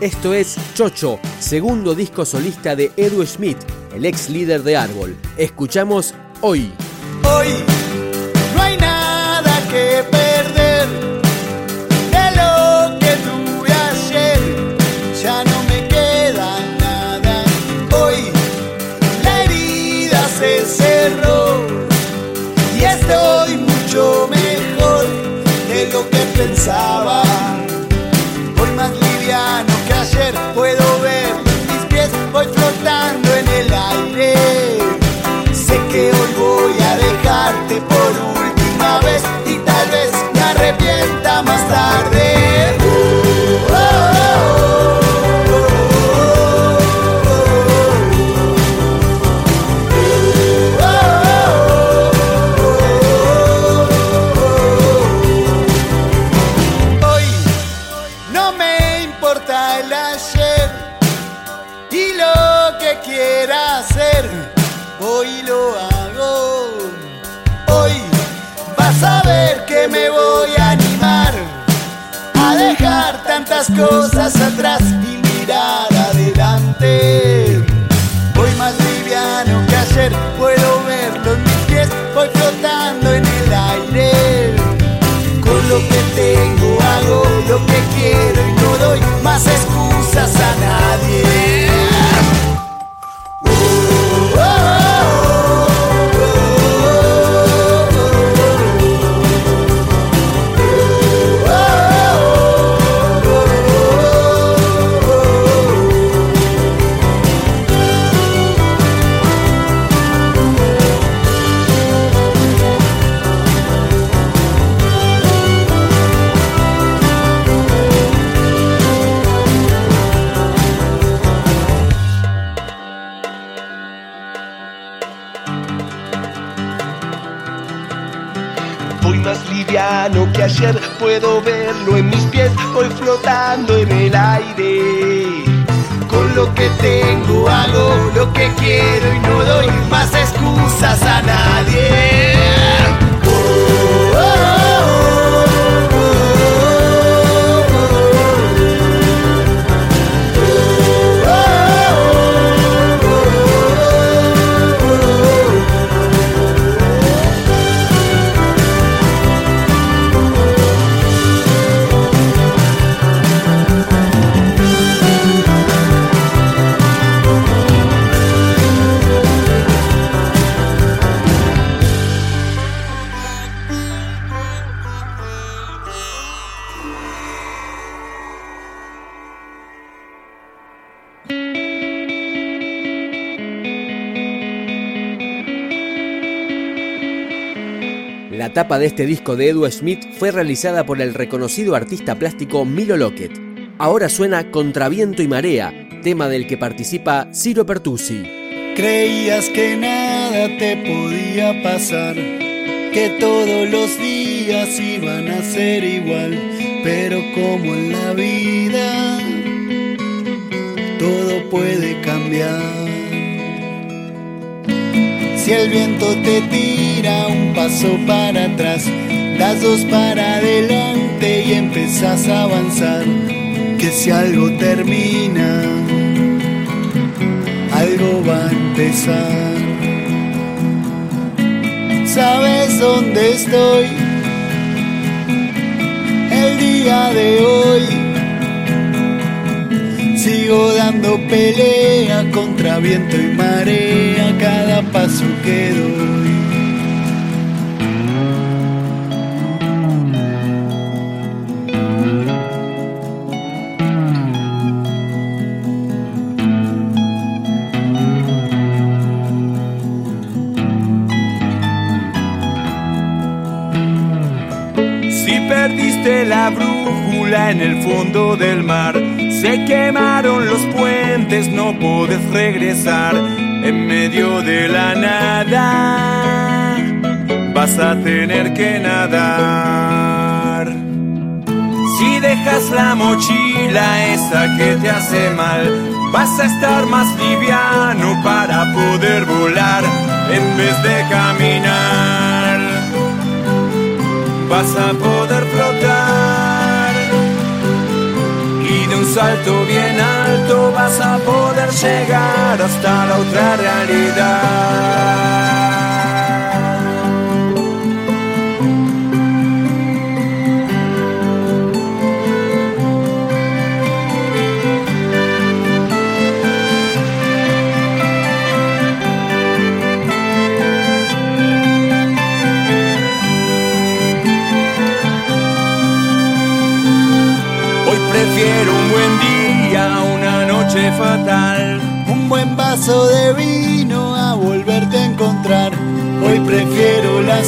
Esto es Chocho, segundo disco solista de Edu Schmidt, el ex líder de Árbol. Escuchamos Hoy. Hoy no hay nada que perder de lo que tuve ayer. Ya no me queda nada. Hoy la herida se cerró y estoy mucho mejor de lo que pensaba. Tantas cosas atrás y mirar adelante. Voy más liviano que ayer, puedo más liviano que ayer, puedo verlo en mis pies, voy flotando en el aire. Con lo que tengo hago lo que quiero y no doy más excusas a nadie. La tapa de este disco de Edu Schmidt fue realizada por el reconocido artista plástico Milo Lockett. Ahora suena Contra viento y marea, tema del que participa Ciro Pertusi. Creías que nada te podía pasar, que todos los días iban a ser igual, pero como en la vida todo puede cambiar. Si el viento te tira un paso para atrás, das dos para adelante y empezás a avanzar. Que si algo termina, algo va a empezar. ¿Sabes dónde estoy? El día de hoy. Dando pelea contra viento y marea cada paso que doy. y perdiste la brújula en el fondo del mar. Se quemaron los puentes, no puedes regresar en medio de la nada. Vas a tener que nadar. Si dejas la mochila esa que te hace mal, vas a estar más liviano para poder volar en vez de caminar. Vas a poder flotar un salto bien alto vas a poder llegar hasta la otra realidad.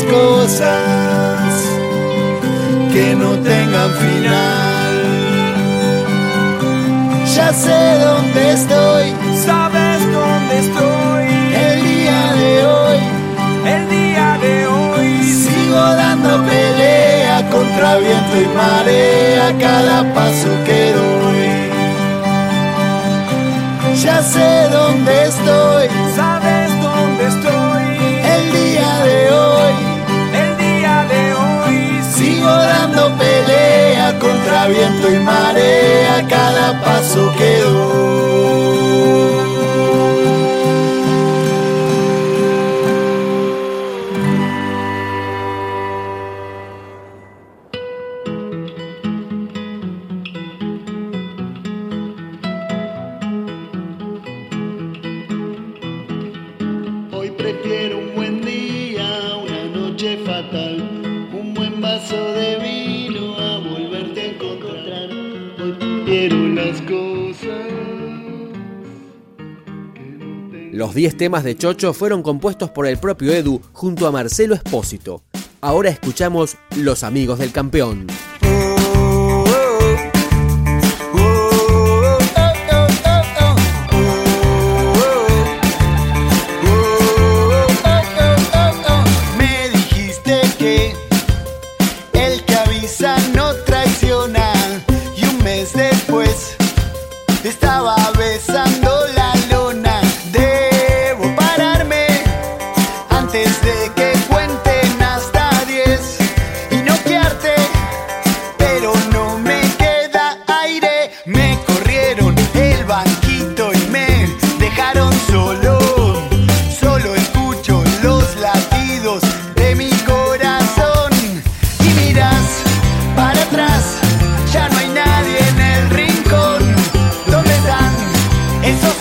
Las cosas que no tengan final. Ya sé dónde estoy, sabes dónde estoy. El día de hoy, el día de hoy. Sigo dando pelea contra viento y marea cada paso que doy. Ya sé dónde estoy, sabes viento y marea cada paso que doy. Prefiero un buen día una noche fatal. Un buen vaso de vino Los 10 temas de Chocho fueron compuestos por el propio Edu junto a Marcelo Espósito. Ahora escuchamos Los Amigos del Campeón.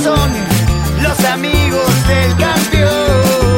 Son los amigos del campeón.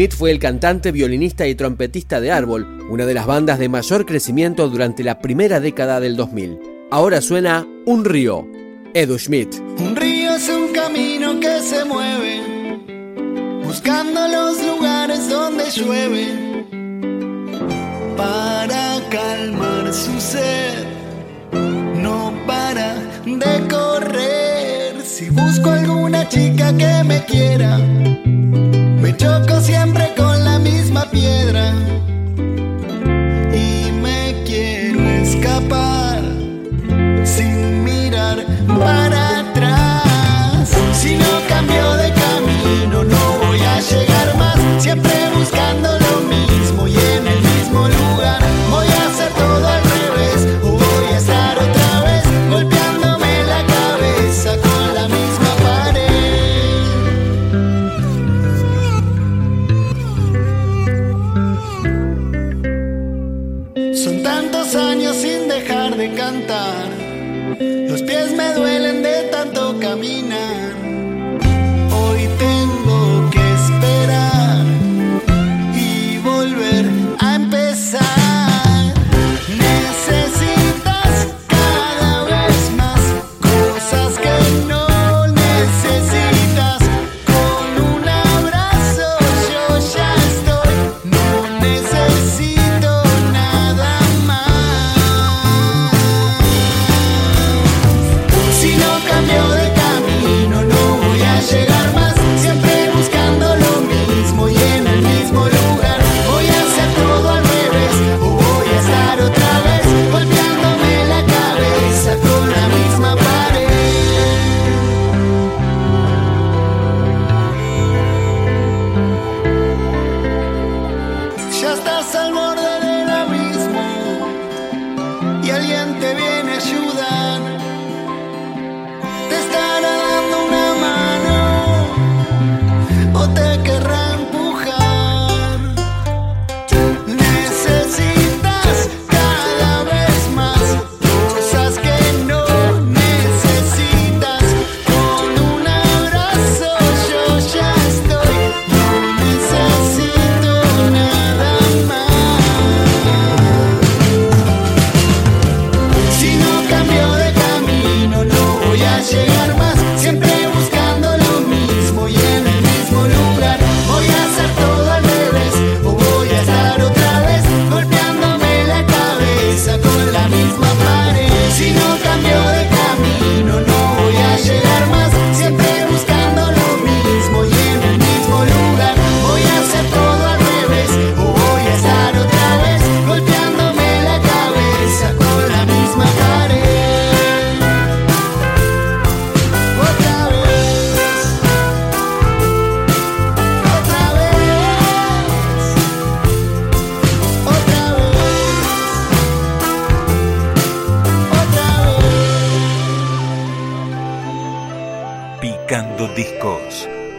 Smith fue el cantante, violinista y trompetista de Árbol, una de las bandas de mayor crecimiento durante la primera década del 2000. Ahora suena Un río, Edu Schmidt. Un río es un camino que se mueve, buscando los lugares donde llueve, para calmar su sed, no para de correr. Si busco alguna chica que me quiera, siempre con la misma piedra.